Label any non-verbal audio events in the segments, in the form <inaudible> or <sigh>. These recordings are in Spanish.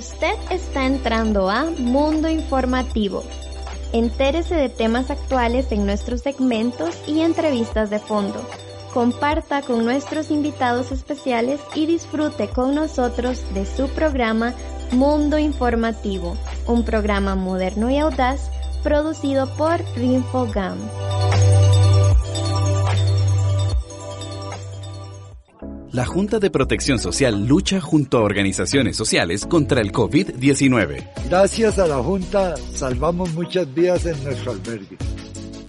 Usted está entrando a Mundo Informativo. Entérese de temas actuales en nuestros segmentos y entrevistas de fondo. Comparta con nuestros invitados especiales y disfrute con nosotros de su programa Mundo Informativo, un programa moderno y audaz producido por Rinfogam. La Junta de Protección Social lucha junto a organizaciones sociales contra el COVID-19. Gracias a la Junta salvamos muchas vidas en nuestro albergue.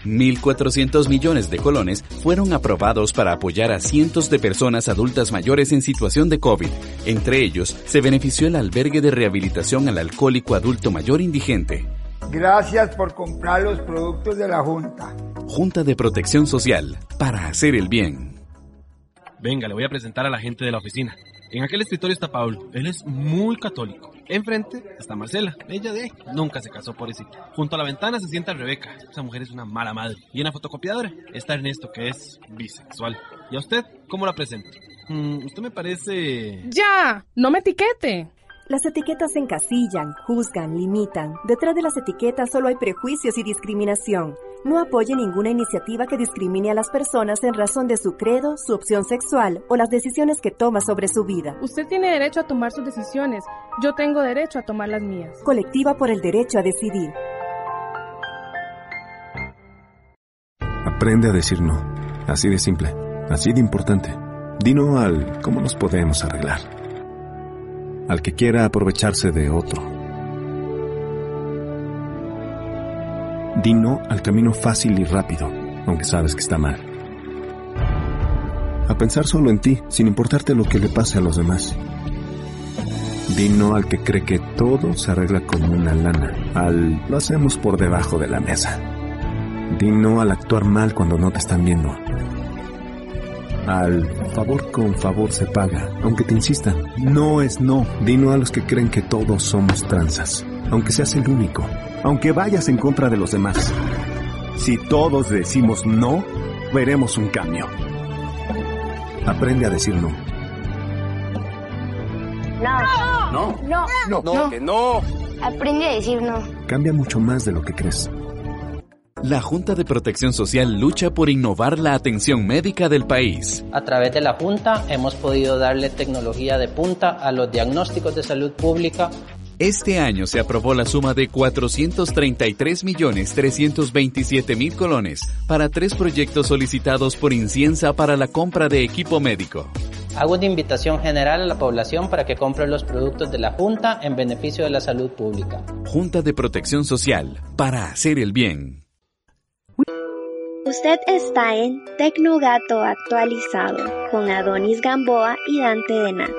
1.400 millones de colones fueron aprobados para apoyar a cientos de personas adultas mayores en situación de COVID. Entre ellos, se benefició el albergue de rehabilitación al alcohólico adulto mayor indigente. Gracias por comprar los productos de la Junta. Junta de Protección Social, para hacer el bien. Venga, le voy a presentar a la gente de la oficina. En aquel escritorio está Pablo. Él es muy católico. Enfrente está Marcela. Ella de nunca se casó, por eso. Junto a la ventana se sienta Rebeca. Esa mujer es una mala madre. Y en la fotocopiadora está Ernesto, que es bisexual. ¿Y a usted cómo la presento? Mm, usted me parece... ¡Ya! ¡No me etiquete! Las etiquetas encasillan, juzgan, limitan. Detrás de las etiquetas solo hay prejuicios y discriminación. No apoye ninguna iniciativa que discrimine a las personas en razón de su credo, su opción sexual o las decisiones que toma sobre su vida. Usted tiene derecho a tomar sus decisiones. Yo tengo derecho a tomar las mías. Colectiva por el derecho a decidir. Aprende a decir no. Así de simple. Así de importante. Dino al cómo nos podemos arreglar. Al que quiera aprovecharse de otro Di no al camino fácil y rápido, aunque sabes que está mal. A pensar solo en ti, sin importarte lo que le pase a los demás. Di no al que cree que todo se arregla con una lana, al lo hacemos por debajo de la mesa. Di no al actuar mal cuando no te están viendo. Al favor con favor se paga, aunque te insistan. No es no. Di no a los que creen que todos somos tranzas, aunque seas el único aunque vayas en contra de los demás. Si todos decimos no, veremos un cambio. Aprende a decir no. No. No. No. No. No. Que no. Aprende a decir no. Cambia mucho más de lo que crees. La Junta de Protección Social lucha por innovar la atención médica del país. A través de la Junta hemos podido darle tecnología de punta a los diagnósticos de salud pública este año se aprobó la suma de 433.327.000 colones para tres proyectos solicitados por Inciensa para la compra de equipo médico. Hago una invitación general a la población para que compre los productos de la Junta en beneficio de la salud pública. Junta de Protección Social, para hacer el bien. Usted está en Tecnogato actualizado con Adonis Gamboa y Dante Denat.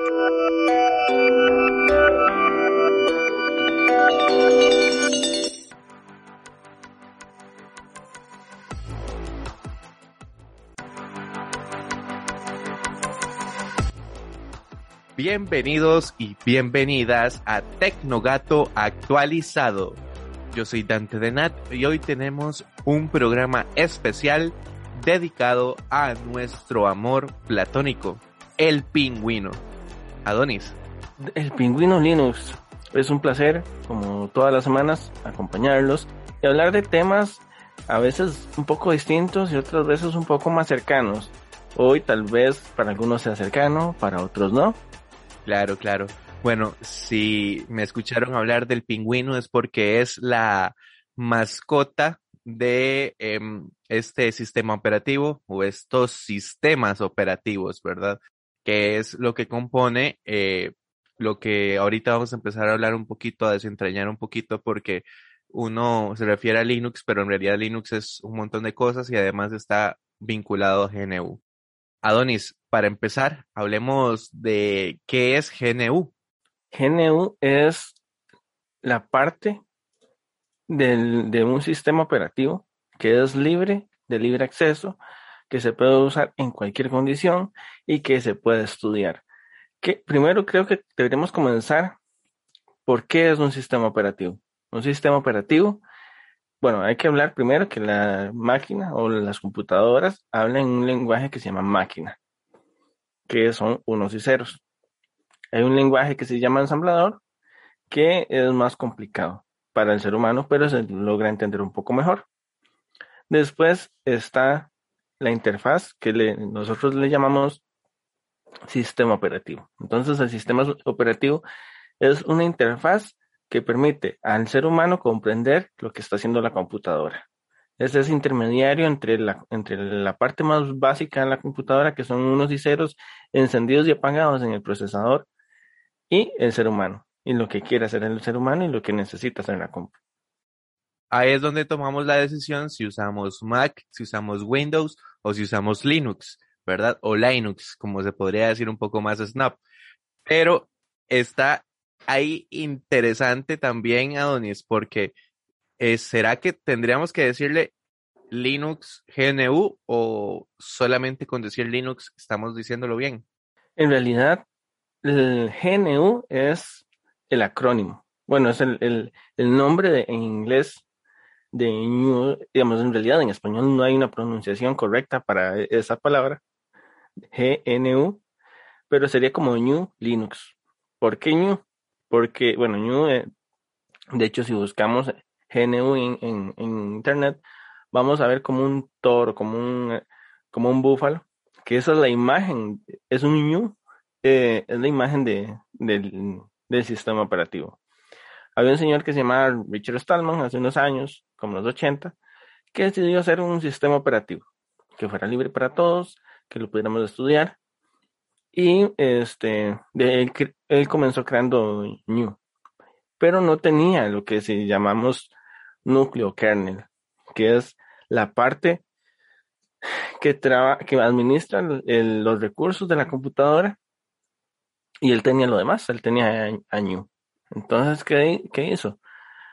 Bienvenidos y bienvenidas a Tecnogato actualizado. Yo soy Dante Denat y hoy tenemos un programa especial dedicado a nuestro amor platónico, el pingüino. Adonis. El pingüino Linux. Es un placer, como todas las semanas, acompañarlos y hablar de temas a veces un poco distintos y otras veces un poco más cercanos. Hoy tal vez para algunos sea cercano, para otros no Claro, claro. Bueno, si me escucharon hablar del pingüino es porque es la mascota de em, este sistema operativo o estos sistemas operativos, ¿verdad? Que es lo que compone eh, lo que ahorita vamos a empezar a hablar un poquito, a desentrañar un poquito, porque uno se refiere a Linux, pero en realidad Linux es un montón de cosas y además está vinculado a GNU. Adonis, para empezar, hablemos de qué es GNU. GNU es la parte de un sistema operativo que es libre, de libre acceso, que se puede usar en cualquier condición y que se puede estudiar. Que, primero creo que deberíamos comenzar por qué es un sistema operativo. Un sistema operativo bueno, hay que hablar primero que la máquina o las computadoras hablan un lenguaje que se llama máquina, que son unos y ceros. Hay un lenguaje que se llama ensamblador, que es más complicado para el ser humano, pero se logra entender un poco mejor. Después está la interfaz que nosotros le llamamos sistema operativo. Entonces el sistema operativo es una interfaz que permite al ser humano comprender lo que está haciendo la computadora. Es ese intermediario entre la, entre la parte más básica de la computadora, que son unos y ceros encendidos y apagados en el procesador, y el ser humano, y lo que quiere hacer el ser humano y lo que necesita hacer la computadora. Ahí es donde tomamos la decisión si usamos Mac, si usamos Windows o si usamos Linux, ¿verdad? O Linux, como se podría decir un poco más snap. Pero está ahí interesante también, Adonis, porque eh, ¿será que tendríamos que decirle Linux GNU o solamente con decir Linux estamos diciéndolo bien? En realidad, el GNU es el acrónimo. Bueno, es el, nombre de, en inglés de New, digamos, en realidad en español no hay una pronunciación correcta para esa palabra, GNU, pero sería como New Linux. ¿Por qué New? Porque, bueno, New, eh, de hecho, si buscamos GNU en, internet, vamos a ver como un toro, como un, como un búfalo, que esa es la imagen, es un New, eh, es la imagen de, del, sistema operativo. Había un señor que se llamaba Richard Stallman hace unos años, como los 80, que decidió hacer un sistema operativo que fuera libre para todos, que lo pudiéramos estudiar. Y este, él, él comenzó creando New, pero no tenía lo que se llamamos núcleo kernel, que es la parte que, que administra los recursos de la computadora y él tenía lo demás, él tenía a, New. Entonces, ¿qué, ¿qué, hizo?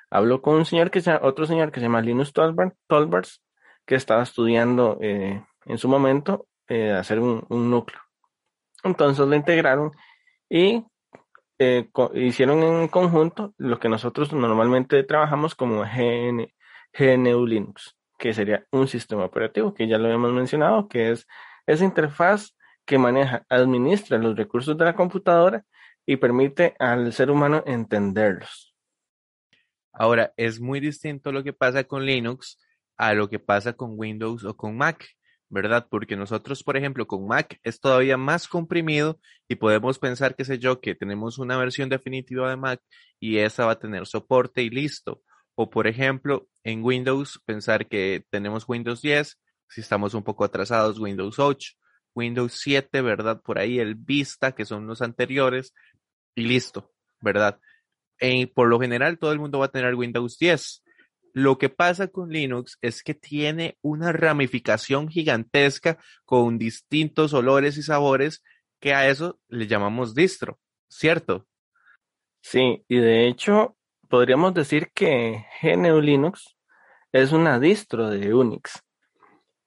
Habló con un señor que se, otro señor que se llama Linus Tolbers, que estaba estudiando eh, en su momento eh, hacer un, núcleo. Entonces lo integraron y eh, hicieron en conjunto lo que nosotros normalmente trabajamos como GNU Linux, que sería un sistema operativo, que ya lo hemos mencionado, que es esa interfaz que maneja, administra los recursos de la computadora y permite al ser humano entenderlos. Ahora, es muy distinto lo que pasa con Linux a lo que pasa con Windows o con Mac, ¿verdad? Porque nosotros, por ejemplo, con Mac es todavía más comprimido y podemos pensar, qué sé yo, que tenemos una versión definitiva de Mac y esa va a tener soporte y listo. O, por ejemplo, en Windows, pensar que tenemos Windows 10, si estamos un poco atrasados, Windows 8, Windows 7, ¿verdad? Por ahí el Vista, que son los anteriores, y listo, ¿verdad? Y por lo general, todo el mundo va a tener Windows 10. Lo que pasa con Linux es que tiene una ramificación gigantesca con distintos olores y sabores que a eso le llamamos distro, ¿cierto? Sí, y de hecho podríamos decir que GNU Linux es una distro de Unix.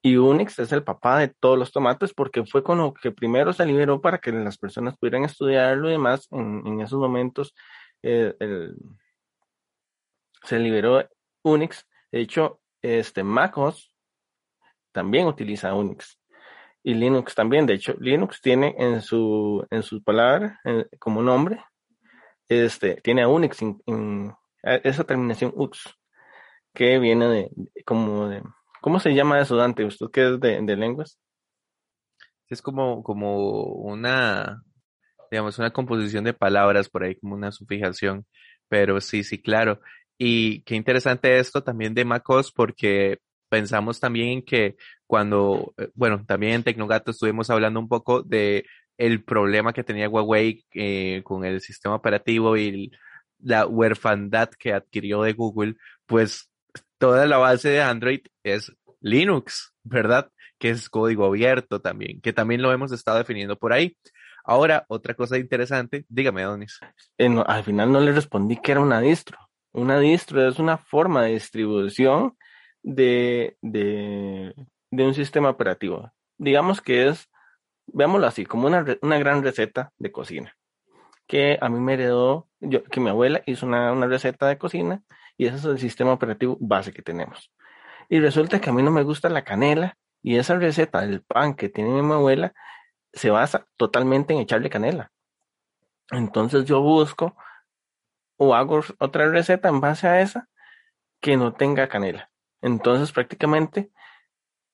Y Unix es el papá de todos los tomates porque fue con lo que primero se liberó para que las personas pudieran estudiarlo y demás. En, esos momentos eh, se liberó Unix. De hecho, este MacOS también utiliza Unix. Y Linux también. De hecho, Linux tiene en su, en sus palabras, como nombre, este, tiene a Unix en, esa terminación UX, que viene de, como de, ¿cómo se llama eso, Dante? ¿Usted qué es de, lenguas? Es como, como una, digamos, una composición de palabras por ahí, como una sufijación. Pero sí, sí, claro. Y qué interesante esto también de MacOS porque pensamos también que cuando, eh, bueno, también en Tecnogato estuvimos hablando un poco de el problema que tenía Huawei eh, con el sistema operativo y la huerfandad que adquirió de Google, pues toda la base de Android es Linux, ¿verdad? Que es código abierto también, que también lo hemos estado definiendo por ahí. Ahora, otra cosa interesante, dígame, Donis. Eh, al final no le respondí que era una distro. Una distro es una forma de distribución de, de, un sistema operativo. Digamos que es, veámoslo así, como una, una gran receta de cocina. Que a mí me heredó, yo, que mi abuela hizo una, una receta de cocina y ese es el sistema operativo base que tenemos. Y resulta que a mí no me gusta la canela y esa receta del pan que tiene mi abuela se basa totalmente en echarle canela. Entonces yo busco o hago otra receta en base a esa que no tenga canela. Entonces prácticamente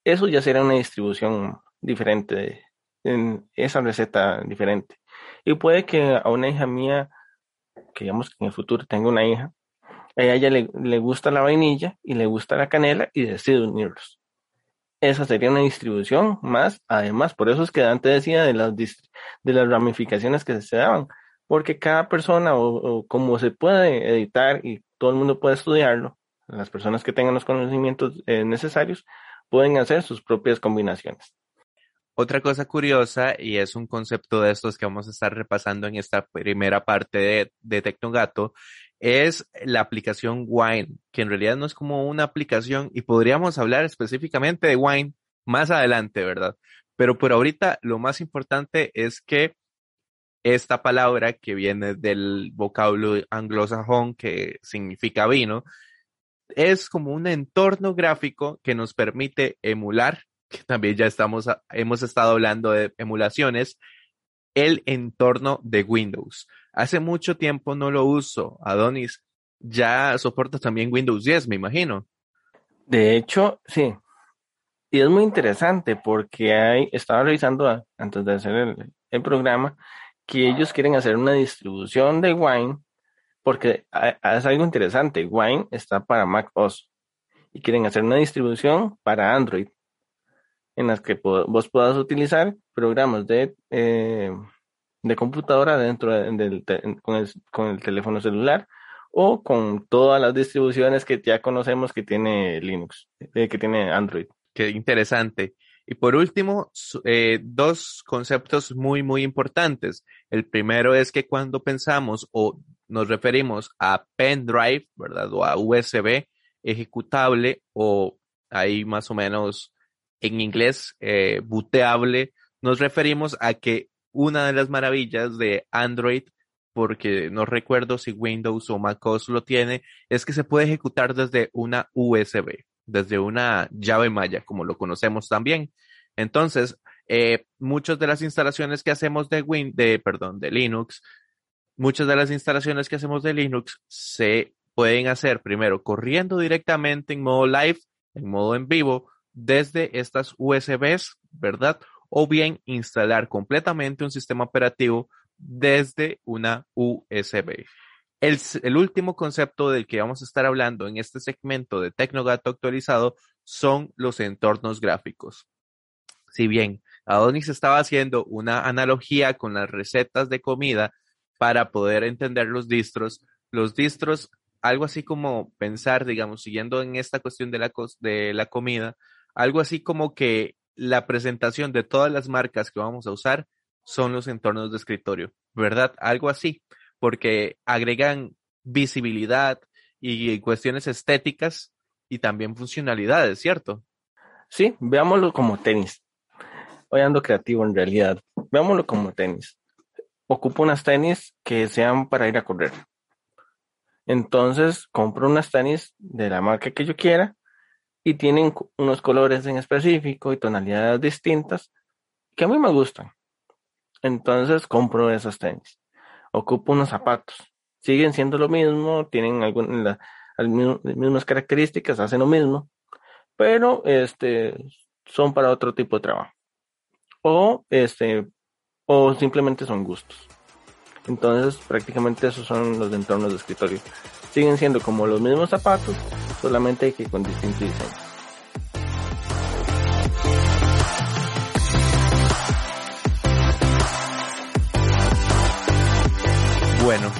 eso ya será una distribución diferente, en esa receta diferente. Y puede que a una hija mía, que digamos que en el futuro tenga una hija, a ella le, gusta la vainilla y le gusta la canela y decide unirlos. Esa sería una distribución más, además, por eso es que antes decía de las, de las ramificaciones que se daban, porque cada persona o, como se puede editar y todo el mundo puede estudiarlo, las personas que tengan los conocimientos eh, necesarios pueden hacer sus propias combinaciones. Otra cosa curiosa, y es un concepto de estos que vamos a estar repasando en esta primera parte de, de Tecnogato, es la aplicación Wine, que en realidad no es como una aplicación y podríamos hablar específicamente de Wine más adelante, ¿verdad? Pero por ahorita lo más importante es que esta palabra que viene del vocablo anglosajón que significa vino, es como un entorno gráfico que nos permite emular, que también ya estamos, hemos estado hablando de emulaciones, el entorno de Windows. Hace mucho tiempo no lo uso. Adonis, ya soporta también Windows 10, me imagino. De hecho, sí. Y es muy interesante porque hay, estaba revisando antes de hacer el, el programa que ellos quieren hacer una distribución de Wine porque es algo interesante. Wine está para Mac OS y quieren hacer una distribución para Android en las que vos puedas utilizar programas de, eh, de computadora dentro del con, el, con, el, teléfono celular o con todas las distribuciones que ya conocemos que tiene Linux, eh, que tiene Android. Qué interesante. Y por último, eh, dos conceptos muy, muy importantes. El primero es que cuando pensamos o nos referimos a pendrive, ¿verdad? O a USB ejecutable o ahí más o menos en inglés, eh, booteable, nos referimos a que una de las maravillas de Android, porque no recuerdo si Windows o MacOS lo tiene, es que se puede ejecutar desde una USB, desde una llave maya, como lo conocemos también. Entonces, eh, muchas de las instalaciones que hacemos de Win, de, perdón, de Linux, muchas de las instalaciones que hacemos de Linux se pueden hacer primero corriendo directamente en modo live, en modo en vivo, desde estas USBs, ¿verdad? O bien instalar completamente un sistema operativo desde una USB. El, último concepto del que vamos a estar hablando en este segmento de Tecnogato actualizado son los entornos gráficos. Si bien Adonis estaba haciendo una analogía con las recetas de comida para poder entender los distros, los distros, algo así como pensar, digamos, siguiendo en esta cuestión de la, de la comida, algo así como que la presentación de todas las marcas que vamos a usar son los entornos de escritorio, ¿verdad? Algo así, porque agregan visibilidad y cuestiones estéticas y también funcionalidades, ¿cierto? Sí, veámoslo como tenis. Hoy ando creativo en realidad. Veámoslo como tenis. Ocupo unas tenis que sean para ir a correr. Entonces compro unas tenis de la marca que yo quiera y tienen unos colores en específico y tonalidades distintas que a mí me gustan. Entonces compro esas tenis. Ocupo unos zapatos. Siguen siendo lo mismo, tienen algunas las mismas características, hacen lo mismo, pero este, son para otro tipo de trabajo. O, este, o simplemente son gustos. Entonces, prácticamente esos son los entornos de escritorio siguen siendo como los mismos zapatos, solamente que con distinto diseño. Bueno,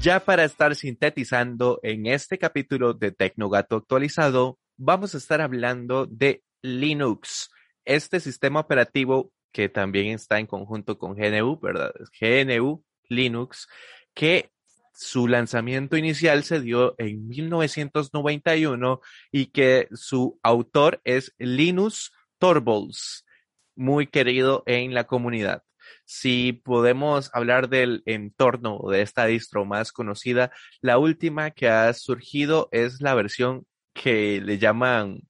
ya para estar sintetizando en este capítulo de Tecnogato actualizado, vamos a estar hablando de Linux, este sistema operativo que también está en conjunto con GNU, ¿verdad? GNU Linux, que su lanzamiento inicial se dio en 1991 y que su autor es Linus Torvalds, muy querido en la comunidad. Si podemos hablar del entorno de esta distro más conocida, la última que ha surgido es la versión que le llaman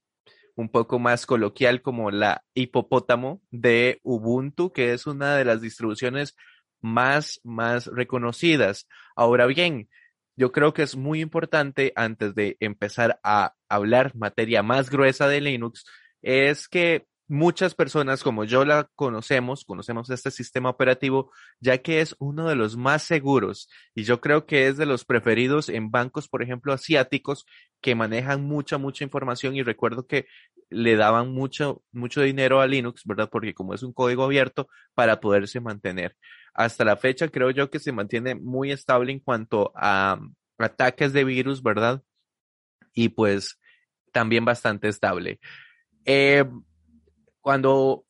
un poco más coloquial como la hipopótamo de Ubuntu, que es una de las distribuciones más, más reconocidas. Ahora bien, yo creo que es muy importante antes de empezar a hablar materia más gruesa de Linux, es que muchas personas como yo la conocemos, conocemos este sistema operativo, ya que es uno de los más seguros y yo creo que es de los preferidos en bancos, por ejemplo, asiáticos que manejan mucha, mucha información y recuerdo que le daban mucho, mucho dinero a Linux, ¿verdad? Porque como es un código abierto para poderse mantener. Hasta la fecha creo yo que se mantiene muy estable en cuanto a ataques de virus, ¿verdad? Y pues también bastante estable. Eh, cuando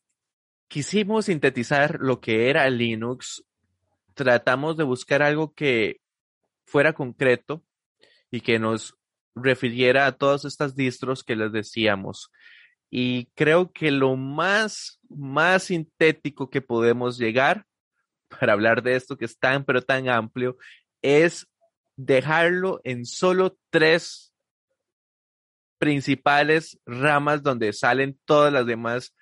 quisimos sintetizar lo que era Linux, tratamos de buscar algo que fuera concreto y que nos refiriera a todas estas distros que les decíamos. Y creo que lo más, más sintético que podemos llegar para hablar de esto que es tan, pero tan amplio, es dejarlo en solo tres principales ramas donde salen todas las demás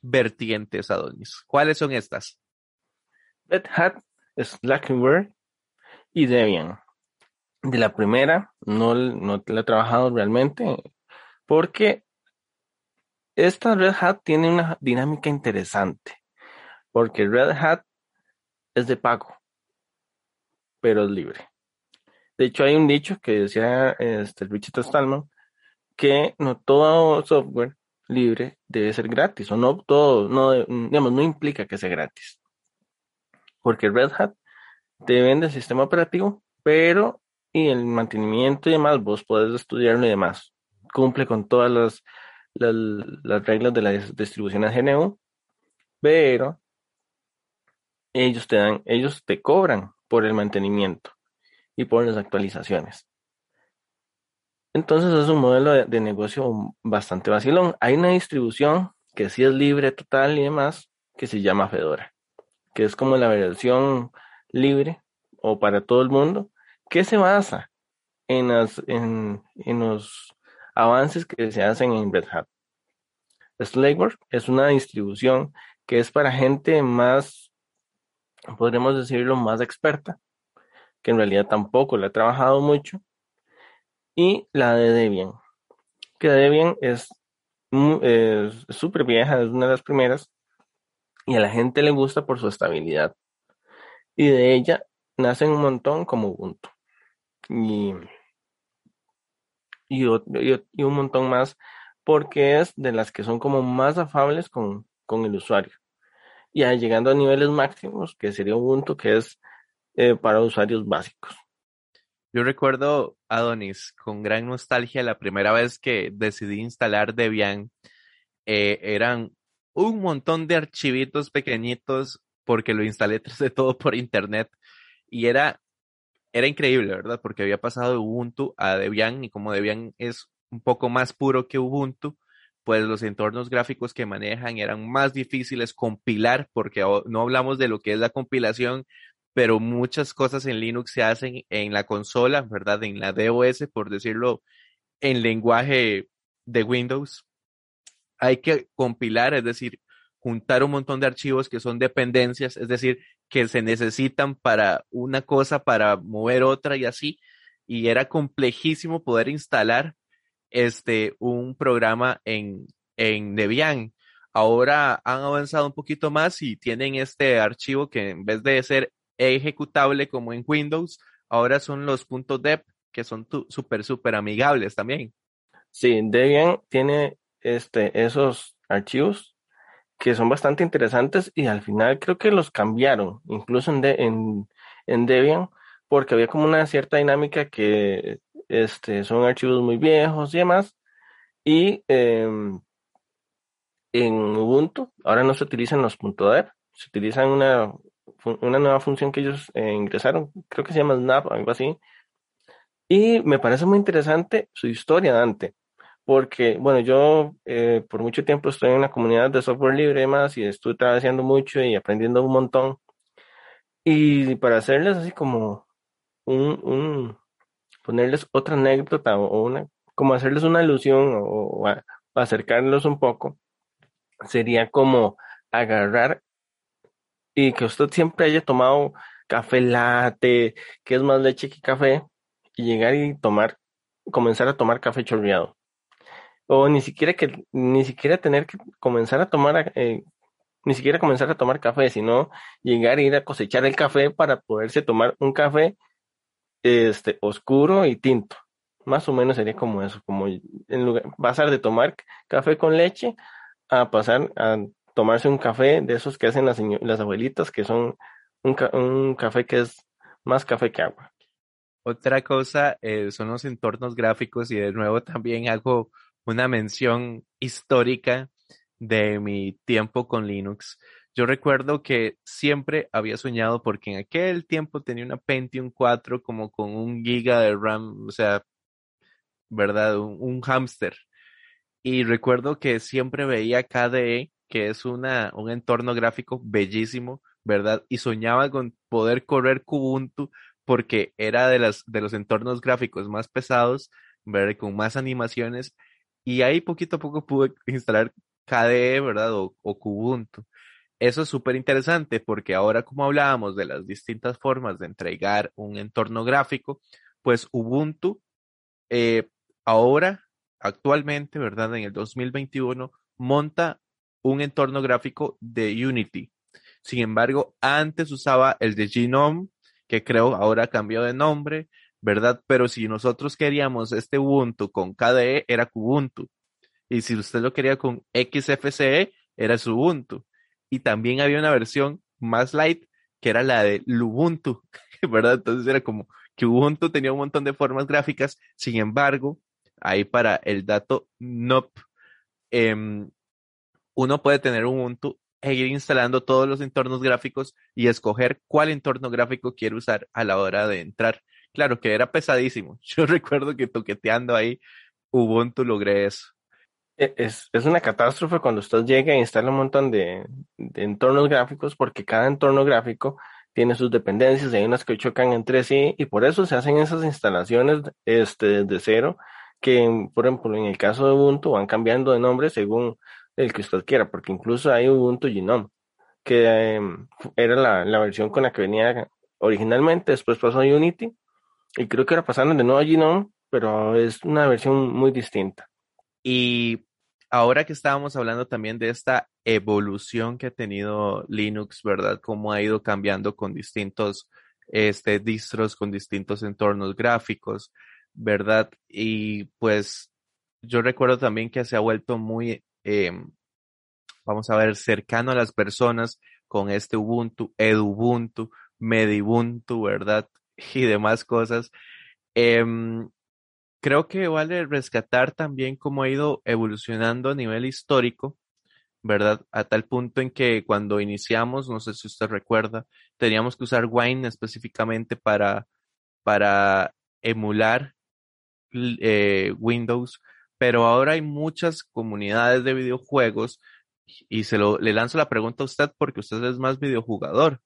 vertientes, Adonis. ¿Cuáles son estas? Red Hat, Slackware y Debian. De la primera, no, no la he trabajado realmente porque esta Red Hat tiene una dinámica interesante. Porque Red Hat de pago, pero es libre. De hecho, hay un dicho que decía este, Richard Stallman que no todo software libre debe ser gratis, o no todo, no, digamos, no implica que sea gratis. Porque Red Hat te vende el sistema operativo, pero y el mantenimiento y demás, vos podés estudiarlo y demás. Cumple con todas las, las, reglas de la distribución a GNU, pero ellos te dan, ellos te cobran por el mantenimiento y por las actualizaciones. Entonces es un modelo de, negocio bastante vacilón. Hay una distribución que sí es libre total y demás, que se llama Fedora, que es como la versión libre o para todo el mundo, que se basa en, las, en, los avances que se hacen en Red Hat. Slackware es una distribución que es para gente más, podríamos decirlo, más experta, que en realidad tampoco la ha trabajado mucho, y la de Debian, que Debian es súper vieja, es una de las primeras, y a la gente le gusta por su estabilidad. Y de ella nacen un montón como Ubuntu. Y, y, un montón más porque es de las que son como más afables con, con el usuario. Y llegando a niveles máximos, que sería Ubuntu, que es eh, para usuarios básicos. Yo recuerdo, Adonis, con gran nostalgia, la primera vez que decidí instalar Debian, eh, eran un montón de archivitos pequeñitos porque lo instalé <laughs> tras de todo por internet y era, era increíble, ¿verdad? Porque había pasado de Ubuntu a Debian y como Debian es un poco más puro que Ubuntu, pues los entornos gráficos que manejan eran más difíciles compilar porque no hablamos de lo que es la compilación pero muchas cosas en Linux se hacen en la consola, ¿verdad? En la DOS, por decirlo en lenguaje de Windows. Hay que compilar, es decir, juntar un montón de archivos que son dependencias, es decir, que se necesitan para una cosa, para mover otra y así. Y era complejísimo poder instalar este, un programa en, en Debian. Ahora han avanzado un poquito más y tienen este archivo que en vez de ser ejecutable como en Windows, ahora son los .deb que son súper, súper amigables también. Sí, Debian tiene este, esos archivos que son bastante interesantes y al final creo que los cambiaron, incluso en, en, Debian, porque había como una cierta dinámica que este, son archivos muy viejos y demás. Y em, en Ubuntu ahora no se utilizan los .deb, se utilizan una, una nueva función que ellos eh, ingresaron, creo que se llama Snap, algo así. Y me parece muy interesante su historia, Dante, porque, bueno, yo eh, por mucho tiempo estoy en una comunidad de software libre y demás, y estoy trabajando mucho y aprendiendo un montón. Y para hacerles así como un, un ponerles otra anécdota o una, como hacerles una ilusión o, o acercarlos un poco, sería como agarrar y que usted siempre haya tomado café latte, que es más leche que café, y llegar y tomar, comenzar a tomar café chorreado. O ni siquiera que, ni siquiera tener que comenzar a tomar, eh, ni siquiera comenzar a tomar café, sino llegar e ir a cosechar el café para poderse tomar un café este, oscuro y tinto. Más o menos sería como eso, como en lugar, pasar de tomar café con leche a pasar a tomarse un café de esos que hacen las, abuelitas, que son un, un, café que es más café que agua. Otra cosa eh, son los entornos gráficos y de nuevo también hago una mención histórica de mi tiempo con Linux. Yo recuerdo que siempre había soñado porque en aquel tiempo tenía una Pentium 4 como con un giga de RAM, o sea, ¿verdad? Un, un hámster. Y recuerdo que siempre veía KDE, que es una, un entorno gráfico bellísimo, ¿verdad? Y soñaba con poder correr Kubuntu porque era de, las, de los entornos gráficos más pesados, ¿verdad? Con más animaciones. Y ahí poquito a poco pude instalar KDE, ¿verdad? O, o Kubuntu. Eso es súper interesante porque ahora como hablábamos de las distintas formas de entregar un entorno gráfico, pues Ubuntu eh, ahora, actualmente, ¿verdad? En el 2021, monta un entorno gráfico de Unity. Sin embargo, antes usaba el de Genome, que creo ahora cambió de nombre, ¿verdad? Pero si nosotros queríamos este Ubuntu con KDE, era Kubuntu. Y si usted lo quería con XFCE, era su Ubuntu. Y también había una versión más light, que era la de Lubuntu, <laughs> ¿verdad? Entonces era como que Ubuntu tenía un montón de formas gráficas, sin embargo, ahí para el dato NOP, em, uno puede tener Ubuntu e ir instalando todos los entornos gráficos y escoger cuál entorno gráfico quiere usar a la hora de entrar. Claro que era pesadísimo. <laughs> Yo recuerdo que toqueteando ahí Ubuntu logré eso. E, es, es una catástrofe cuando usted llega e instala un montón de, de, entornos gráficos porque cada entorno gráfico tiene sus dependencias, hay unas que chocan entre sí y por eso se hacen esas instalaciones este, desde cero que, por ejemplo, en el caso de Ubuntu van cambiando de nombre según el que usted quiera, porque incluso hay Ubuntu Genome, que eh, era la, la, versión con la que venía originalmente, después pasó a Unity, y creo que ahora pasaron de nuevo a Genome, pero es una versión muy distinta. Y ahora que estábamos hablando también de esta evolución que ha tenido Linux, ¿verdad? Cómo ha ido cambiando con distintos este, distros, con distintos entornos gráficos, ¿verdad? Y pues yo recuerdo también que se ha vuelto muy, eh, vamos a ver, cercano a las personas con este Ubuntu, Edubuntu, Medibuntu, ¿verdad? <laughs> Y demás cosas. Eh, creo que vale rescatar también cómo ha ido evolucionando a nivel histórico, ¿verdad? A tal punto en que cuando iniciamos, no sé si usted recuerda, teníamos que usar Wine específicamente para, para emular eh, Windows, pero ahora hay muchas comunidades de videojuegos y se lo, le lanzo la pregunta a usted porque usted es más videojugador,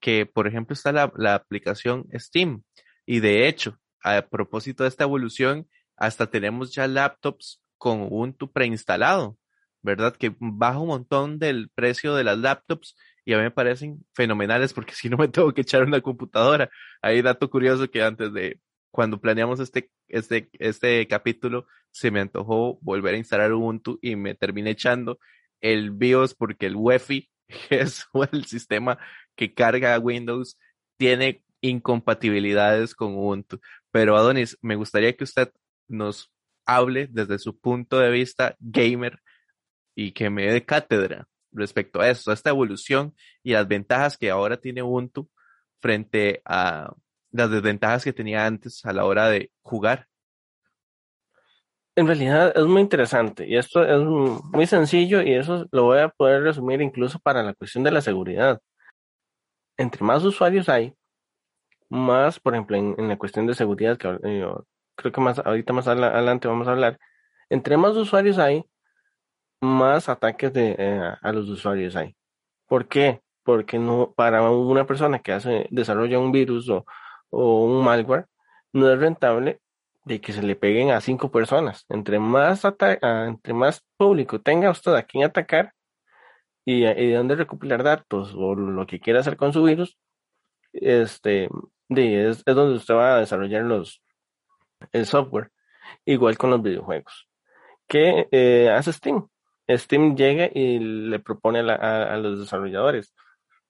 que por ejemplo está la, la aplicación Steam y de hecho a propósito de esta evolución, hasta tenemos ya laptops con Ubuntu preinstalado, ¿verdad? Que baja un montón del precio de las laptops y a mí me parecen fenomenales porque si no me <laughs> tengo que echar una computadora. Hay dato curioso que antes de cuando planeamos este, este, este capítulo, se me antojó volver a instalar Ubuntu y me terminé echando el BIOS porque el UEFI, que <laughs> es el sistema que carga Windows, tiene incompatibilidades con Ubuntu. Pero Adonis, me gustaría que usted nos hable desde su punto de vista gamer y que me dé cátedra respecto a eso, a esta evolución y las ventajas que ahora tiene Ubuntu frente a las desventajas que tenía antes a la hora de jugar. En realidad es muy interesante y esto es muy sencillo y eso lo voy a poder resumir incluso para la cuestión de la seguridad. Entre más usuarios hay, más, por ejemplo, en, la cuestión de seguridad, que eh, creo que más ahorita más adelante vamos a hablar, entre más usuarios hay, más ataques de, eh, a los usuarios hay. ¿Por qué? Porque no, para una persona que hace, desarrolla un virus o, o un malware, no es rentable de que se le peguen a cinco personas. Entre más, entre más público tenga usted a quien atacar y, y de dónde recopilar datos o lo que quiera hacer con su virus, este, es, es, donde usted va a desarrollar los, el software, igual con los videojuegos. ¿Qué eh, hace Steam? Steam llega y le propone a, los desarrolladores.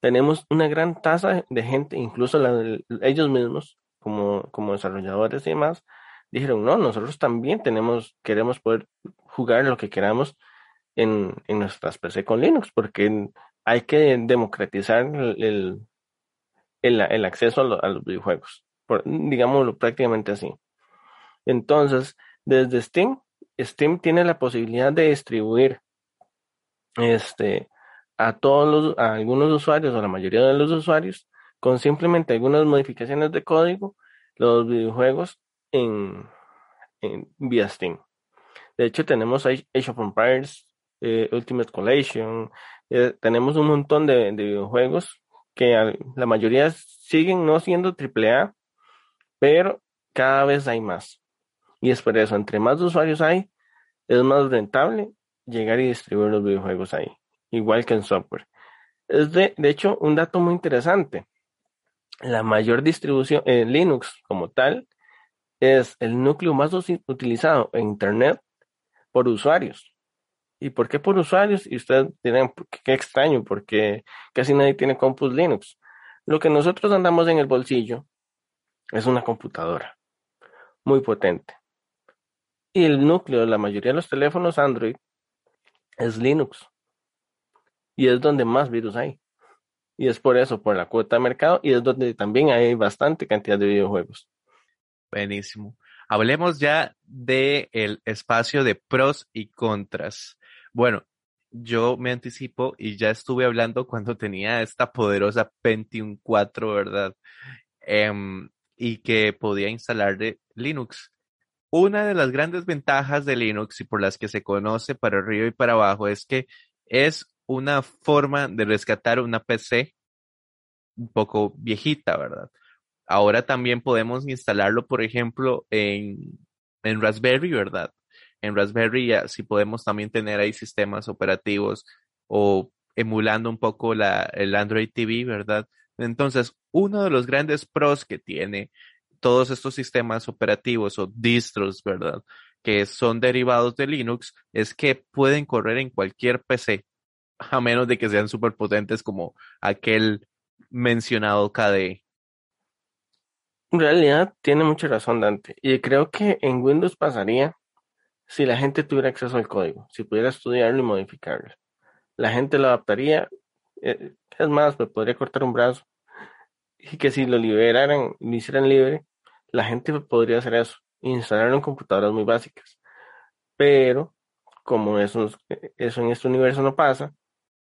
Tenemos una gran tasa de gente, incluso ellos mismos, como, como desarrolladores y demás, dijeron, no, nosotros también tenemos, queremos poder jugar lo que queramos en, en nuestras PC con Linux, porque hay que democratizar el, acceso a, los videojuegos, digámoslo prácticamente así. Entonces, desde Steam, Steam tiene la posibilidad de distribuir este, a todos los, a algunos usuarios o la mayoría de los usuarios con simplemente algunas modificaciones de código los videojuegos en, en vía Steam. De hecho, tenemos Age of Empires, eh, Ultimate Collection, eh, tenemos un montón de, videojuegos que la mayoría siguen no siendo AAA, pero cada vez hay más. Y es por eso, entre más usuarios hay, es más rentable llegar y distribuir los videojuegos ahí, igual que en software. Es de, de hecho un dato muy interesante. La mayor distribución en Linux como tal es el núcleo más utilizado en Internet por usuarios. ¿Y por qué por usuarios? Y ustedes dirán, qué extraño, porque casi nadie tiene Compus Linux. Lo que nosotros andamos en el bolsillo es una computadora muy potente. Y el núcleo de la mayoría de los teléfonos Android es Linux. Y es donde más virus hay. Y es por eso, por la cuota de mercado, y es donde también hay bastante cantidad de videojuegos. Buenísimo. Hablemos ya del el espacio de pros y contras. Bueno, yo me anticipo y ya estuve hablando cuando tenía esta poderosa Pentium 4, ¿verdad? Em, y que podía instalar de Linux. Una de las grandes ventajas de Linux y por las que se conoce para arriba y para abajo es que es una forma de rescatar una PC un poco viejita, ¿verdad? Ahora también podemos instalarlo, por ejemplo, en, en Raspberry, ¿verdad? En Raspberry sí podemos también tener ahí sistemas operativos o emulando un poco la, el Android TV, ¿verdad? Entonces, uno de los grandes pros que tiene todos estos sistemas operativos o distros, ¿verdad? Que son derivados de Linux, es que pueden correr en cualquier PC, a menos de que sean súper potentes como aquel mencionado KDE. En realidad tiene mucha razón Dante, y creo que en Windows pasaría si la gente tuviera acceso al código, si pudiera estudiarlo y modificarlo. La gente lo adaptaría, eh, es más, me podría cortar un brazo, y que si lo liberaran, lo hicieran libre, la gente podría hacer eso, instalarlo en computadoras muy básicas. Pero, como eso, eso en este universo no pasa.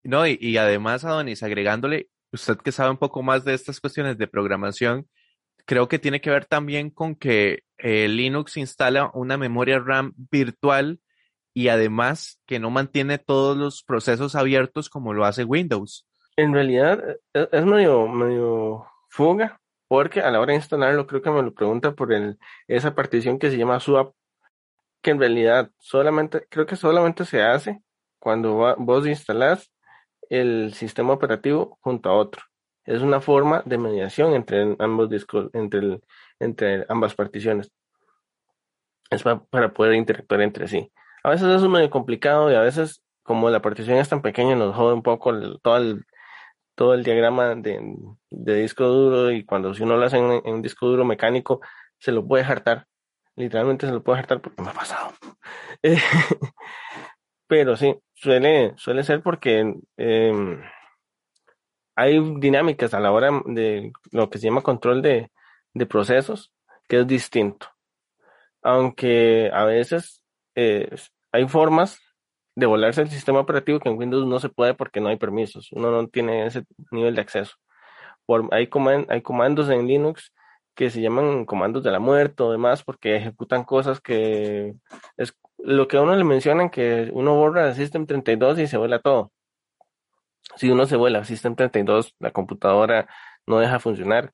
No, y, además, Adonis, agregándole, usted que sabe un poco más de estas cuestiones de programación, creo que tiene que ver también con que eh, Linux instala una memoria RAM virtual y además que no mantiene todos los procesos abiertos como lo hace Windows. En realidad e, es medio, medio fuga, porque a la hora de instalarlo creo que me lo pregunta por el, esa partición que se llama swap, que en realidad solamente, creo que solamente se hace cuando vos instalás el sistema operativo junto a otro. Es una forma de mediación entre ambos discos, entre, entre ambas particiones. Es para, poder interactuar entre sí. A veces eso es medio complicado y a veces, como la partición es tan pequeña, nos jode un poco todo el todo el diagrama de, disco duro y cuando si uno lo hace en, un disco duro mecánico, se lo puede hartar. Literalmente se lo puede hartar porque me ha pasado. <laughs> pero sí, suele, suele ser porque em, hay dinámicas a la hora de lo que se llama control de, procesos que es distinto. Aunque a veces eh, hay formas de volarse el sistema operativo que en Windows no se puede porque no hay permisos, uno no tiene ese nivel de acceso. Hay, hay comandos en Linux que se llaman comandos de la muerte o demás porque ejecutan cosas que es lo que a uno le mencionan que uno borra el System 32 y se vuela todo. Si uno se vuela System 32, la computadora no deja funcionar.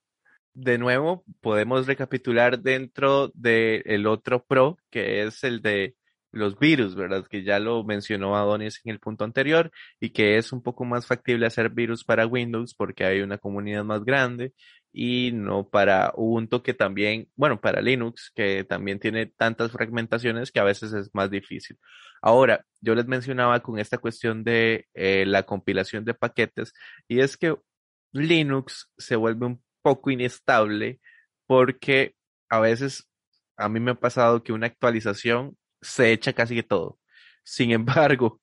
De nuevo, podemos recapitular dentro del otro pro, que es el de los virus, ¿verdad? Que ya lo mencionó Adonis en el punto anterior y que es un poco más factible hacer virus para Windows porque hay una comunidad más grande y no para Ubuntu que también, bueno, para Linux que también tiene tantas fragmentaciones que a veces es más difícil. Ahora, yo les mencionaba con esta cuestión de eh, la compilación de paquetes y es que Linux se vuelve un poco inestable porque a veces a mí me ha pasado que una actualización se echa casi que todo. Sin <laughs> embargo,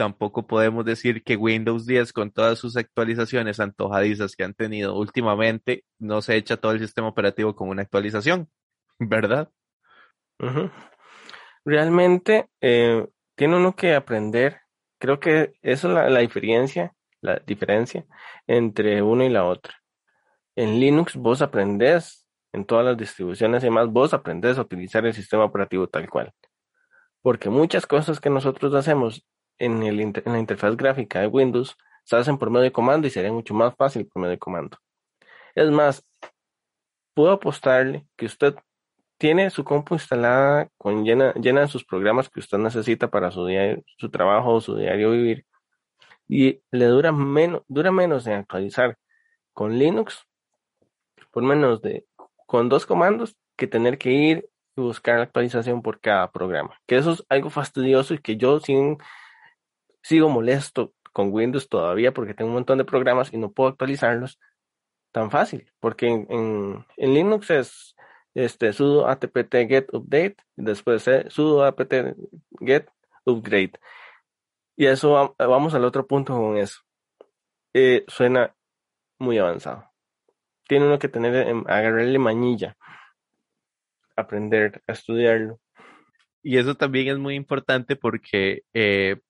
tampoco podemos decir que Windows 10 con todas sus actualizaciones antojadizas que han tenido últimamente no se echa todo el sistema operativo con una actualización, ¿verdad? Realmente eh, tiene uno que aprender, creo que esa es la, la diferencia, la diferencia entre uno y la otra. En Linux vos aprendés, en todas las distribuciones y demás, vos aprendés a utilizar el sistema operativo tal cual. Porque muchas cosas que nosotros hacemos en, el, la interfaz gráfica de Windows se hacen por medio de comando y sería mucho más fácil por medio de comando. Es más, puedo apostarle que usted tiene su compu instalada con llena, llena de sus programas que usted necesita para su, día, su trabajo o su diario vivir y le dura menos, dura menos en actualizar con Linux por menos de con dos comandos que tener que ir y buscar la actualización por cada programa. Que eso es algo fastidioso y que yo sin sigo molesto con Windows todavía porque tengo un montón de programas y no puedo actualizarlos tan fácil, porque en, Linux es este sudo apt get update, después sudo apt get upgrade. Y eso vamos al otro punto con eso. Eh, suena muy avanzado. Tiene uno que tener, agarrarle mañilla, aprender a estudiarlo. Y eso también es muy importante porque eh,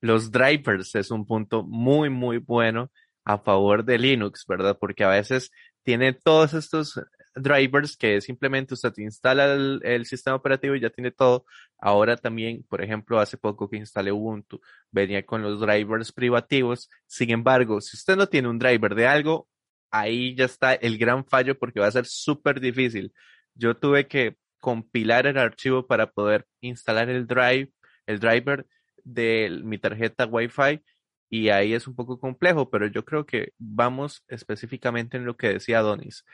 los drivers es un punto muy, muy bueno a favor de Linux, ¿verdad? Porque a veces tiene todos estos drivers que simplemente usted instala el, sistema operativo y ya tiene todo. Ahora también, por ejemplo, hace poco que instalé Ubuntu, venía con los drivers privativos. Sin embargo, si usted no tiene un driver de algo, ahí ya está el gran fallo porque va a ser súper difícil. Yo tuve que compilar el archivo para poder instalar el drive, el driver de mi tarjeta Wi-Fi y ahí es un poco complejo, pero yo creo que vamos específicamente en lo que decía Donis.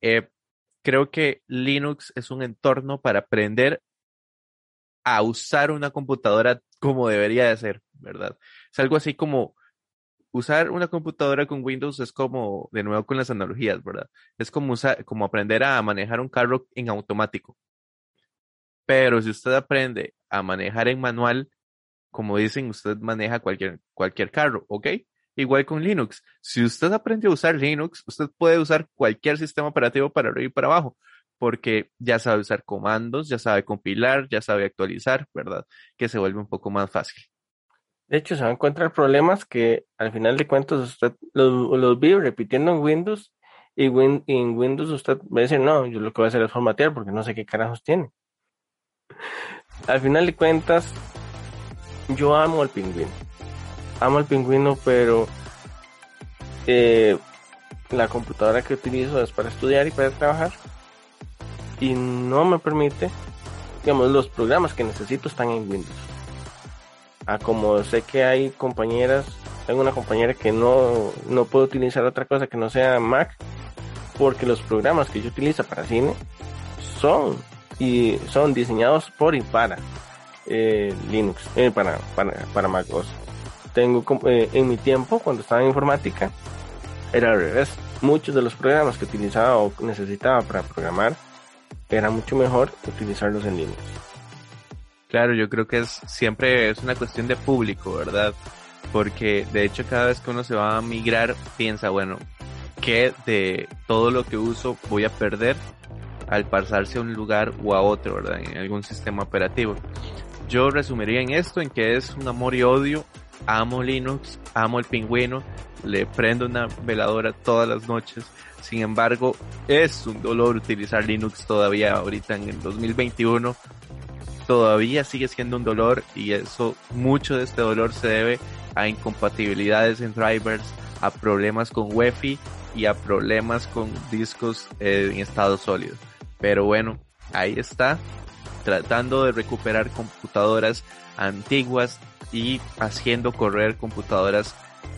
Eh, creo que Linux es un entorno para aprender a usar una computadora como debería de ser, ¿verdad? Es algo así como usar una computadora con Windows es como, de nuevo con las analogías, ¿verdad? Es como, usar, como aprender a manejar un carro en automático. Pero si usted aprende a manejar en manual, como dicen, usted maneja cualquier, cualquier carro, ¿ok? Igual con Linux. Si usted aprende a usar Linux, usted puede usar cualquier sistema operativo para arriba y para abajo, porque ya sabe usar comandos, ya sabe compilar, ya sabe actualizar, ¿verdad? Que se vuelve un poco más fácil. De hecho, se va a encontrar problemas que al final de cuentas usted los, los vive repitiendo en Windows y en Windows usted va a decir, no, yo lo que voy a hacer es formatear porque no sé qué carajos tiene. <laughs> Al final de cuentas, yo amo al pingüino. Amo al pingüino, pero eh, la computadora que utilizo es para estudiar y para trabajar. Y no me permite, digamos, los programas que necesito están en Windows. A como sé que hay compañeras, tengo una compañera que no, no puede utilizar otra cosa que no sea Mac, porque los programas que yo utilizo para cine son y son diseñados por y para eh, Linux, eh, para, para, para Mac OS. Tengo, eh, en mi tiempo, cuando estaba en informática, era al revés. Muchos de los programas que utilizaba o necesitaba para programar, era mucho mejor utilizarlos en Linux. Claro, yo creo que es siempre es una cuestión de público, ¿verdad? Porque de hecho cada vez que uno se va a migrar piensa, bueno, ¿qué de todo lo que uso voy a perder al pasarse a un lugar o a otro, ¿verdad? En algún sistema operativo. Yo resumiría en esto, en que es un amor y odio. Amo Linux, amo el pingüino, le prendo una veladora todas las noches. Sin embargo, es un dolor utilizar Linux todavía ahorita en el 2021. Todavía sigue siendo un dolor y eso, mucho de este dolor se debe a incompatibilidades en drivers, a problemas con Wi-Fi y a problemas con discos eh, en estado sólido. Pero bueno, ahí está tratando de recuperar computadoras antiguas y haciendo correr computadoras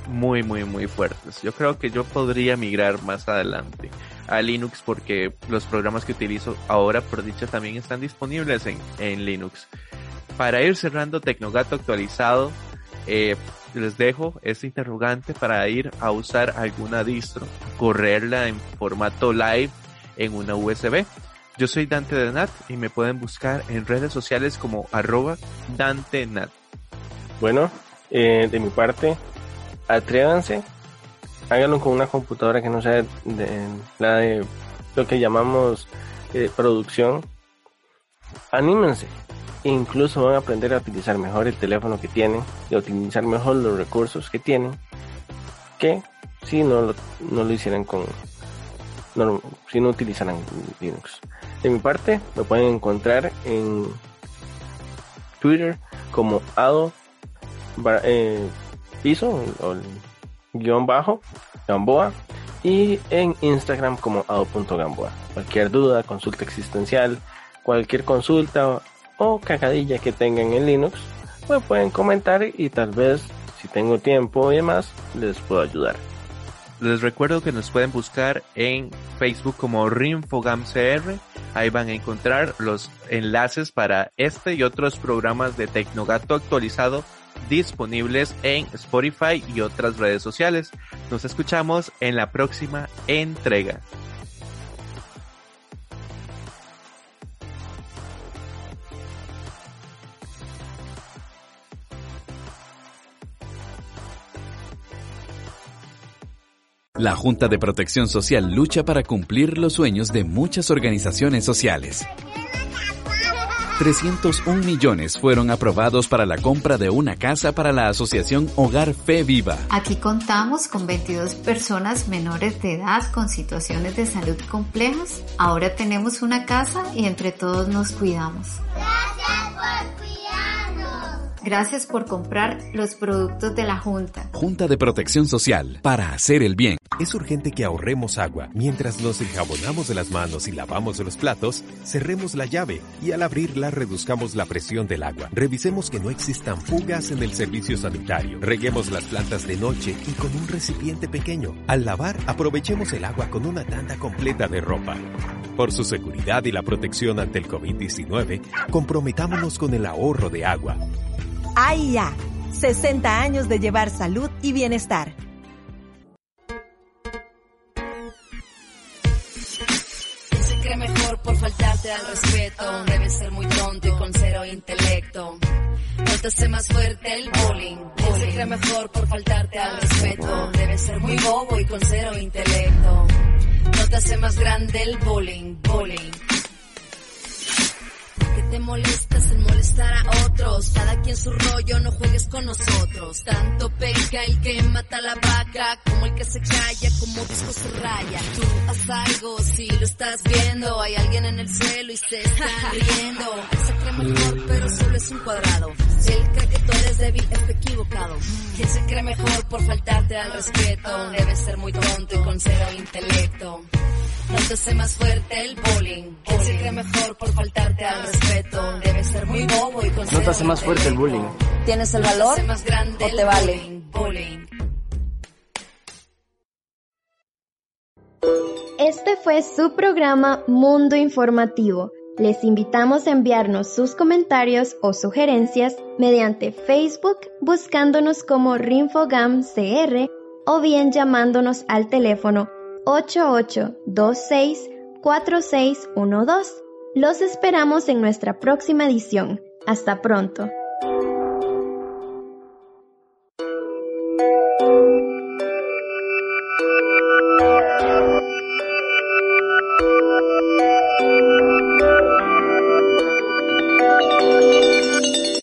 muy, muy, muy fuertes. Yo creo que yo podría migrar más adelante a Linux porque los programas que utilizo ahora, por dicha, también están disponibles en, en Linux. Para ir cerrando Tecnogato actualizado, eh, les dejo este interrogante para ir a usar alguna distro, correrla en formato live en una USB. Yo soy Dante de Nat y me pueden buscar en redes sociales como arroba Dante Nat. Bueno, eh, de mi parte, atrévanse, háganlo con una computadora que no sea de, la de lo que llamamos eh, producción. Anímense, incluso van a aprender a utilizar mejor el teléfono que tienen y a utilizar mejor los recursos que tienen que si no lo, no lo hicieran con si no utilizaran Linux. De mi parte, me pueden encontrar en Twitter como ado eh, piso o guion bajo gamboa y en Instagram como ado.gamboa. Cualquier duda, consulta existencial, cualquier consulta o cagadilla que tengan en Linux, pues pueden comentar y tal vez si tengo tiempo y demás les puedo ayudar. Les recuerdo que nos pueden buscar en Facebook como RinfogamCR. Ahí van a encontrar los enlaces para este y otros programas de Tecnogato actualizado disponibles en Spotify y otras redes sociales. Nos escuchamos en la próxima entrega. La Junta de Protección Social lucha para cumplir los sueños de muchas organizaciones sociales. 301 millones fueron aprobados para la compra de una casa para la asociación Hogar Fe Viva. Aquí contamos con 22 personas menores de edad con situaciones de salud complejas. Ahora tenemos una casa y entre todos nos cuidamos. Gracias por Gracias por comprar los productos de la Junta. Junta de Protección Social, para hacer el bien. Es urgente que ahorremos agua. Mientras nos enjabonamos de las manos y lavamos los platos, cerremos la llave y al abrirla reduzcamos la presión del agua. Revisemos que no existan fugas en el servicio sanitario. Reguemos las plantas de noche y con un recipiente pequeño. Al lavar, aprovechemos el agua con una tanda completa de ropa. Por su seguridad y la protección ante el COVID-19, comprometámonos con el ahorro de agua. AIA, 60 años de llevar salud y bienestar. Por faltarte al respeto. Debe ser muy tonto y con cero intelecto. No te hace más fuerte el bullying. se cree mejor por faltarte al respeto. Debe ser muy bobo y con cero intelecto. No te hace más grande el bullying, bullying te molestas en molestar a otros. Cada quien su rollo, no juegues con nosotros. Tanto peca el que mata la vaca, como el que se calla, como disco se raya. Tú haz algo, si lo estás viendo. Hay alguien en el suelo y se está <laughs> riendo. Se cree mejor, pero solo es un cuadrado. Si él cree que tú eres débil, está equivocado. Quien se cree mejor por faltarte al respeto, debe ser muy tonto y con cero intelecto. No te hace más fuerte el bullying. Quien se cree mejor por faltarte al respeto, debe ser muy bobo y con No te hace más fuerte el bullying. ¿Tienes el valor o te vale? Bullying. Este fue su programa Mundo Informativo. Les invitamos a enviarnos sus comentarios o sugerencias mediante Facebook buscándonos como RinfogamCR o bien llamándonos al teléfono 88264612. Los esperamos en nuestra próxima edición. Hasta pronto.